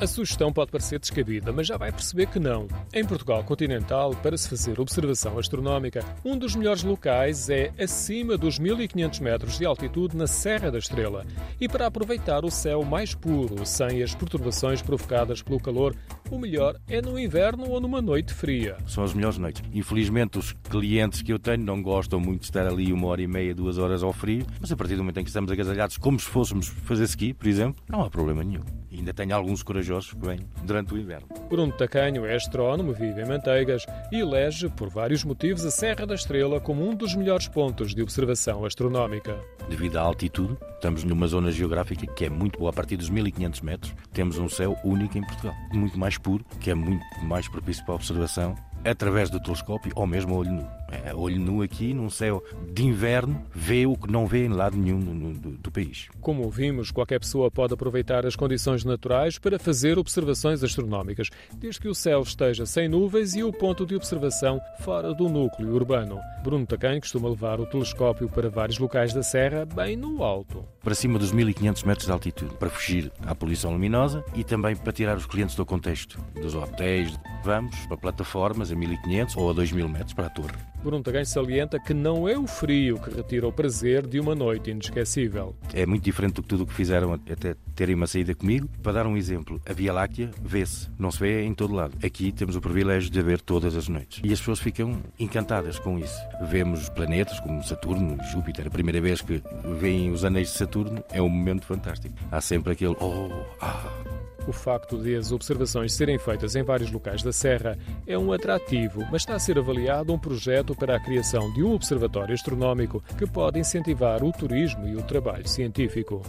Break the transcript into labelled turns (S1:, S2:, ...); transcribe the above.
S1: A sugestão pode parecer descabida, mas já vai perceber que não. Em Portugal continental, para se fazer observação astronómica, um dos melhores locais é acima dos 1500 metros de altitude na Serra da Estrela e para aproveitar o céu mais puro, sem as perturbações provocadas pelo calor, o melhor é no inverno ou numa noite fria.
S2: São as melhores noites. Infelizmente, os clientes que eu tenho não gostam muito de estar ali uma hora e meia, duas horas ao frio, mas a partir do momento em que estamos agasalhados, como se fôssemos fazer ski, por exemplo, não há problema nenhum. E ainda tenho alguns corajosos que vêm durante o inverno.
S1: Bruno Tacanho é astrónomo, vive em Manteigas e elege, por vários motivos, a Serra da Estrela como um dos melhores pontos de observação astronómica.
S2: Devido à altitude, estamos numa zona geográfica que é muito boa. A partir dos 1500 metros, temos um céu único em Portugal. Muito mais puro, que é muito mais propício para a observação através do telescópio ou mesmo a olho nu. É, olho nu aqui, num céu de inverno, vê o que não vê em lado nenhum do, do, do, país.
S1: Como ouvimos, qualquer pessoa pode aproveitar as condições naturais para fazer observações astronómicas, desde que o céu esteja sem nuvens e o ponto de observação fora do núcleo urbano. Bruno Tacanho costuma levar o telescópio para vários locais da Serra, bem no alto.
S2: Para cima dos 1500 metros de altitude, para fugir à poluição luminosa e também para tirar os clientes do contexto dos hotéis. Vamos para plataformas a 1500 ou a 2000 metros para a torre.
S1: Bruno Taganho salienta que não é o frio que retira o prazer de uma noite inesquecível.
S2: É muito diferente do que tudo o que fizeram até terem uma saída comigo. Para dar um exemplo, a Via Láctea vê-se, não se vê em todo lado. Aqui temos o privilégio de ver todas as noites. E as pessoas ficam encantadas com isso. Vemos planetas como Saturno, Júpiter. A primeira vez que veem os anéis de Saturno é um momento fantástico. Há sempre aquele oh, ah,
S1: o facto de as observações serem feitas em vários locais da Serra é um atrativo, mas está a ser avaliado um projeto para a criação de um observatório astronómico que pode incentivar o turismo e o trabalho científico.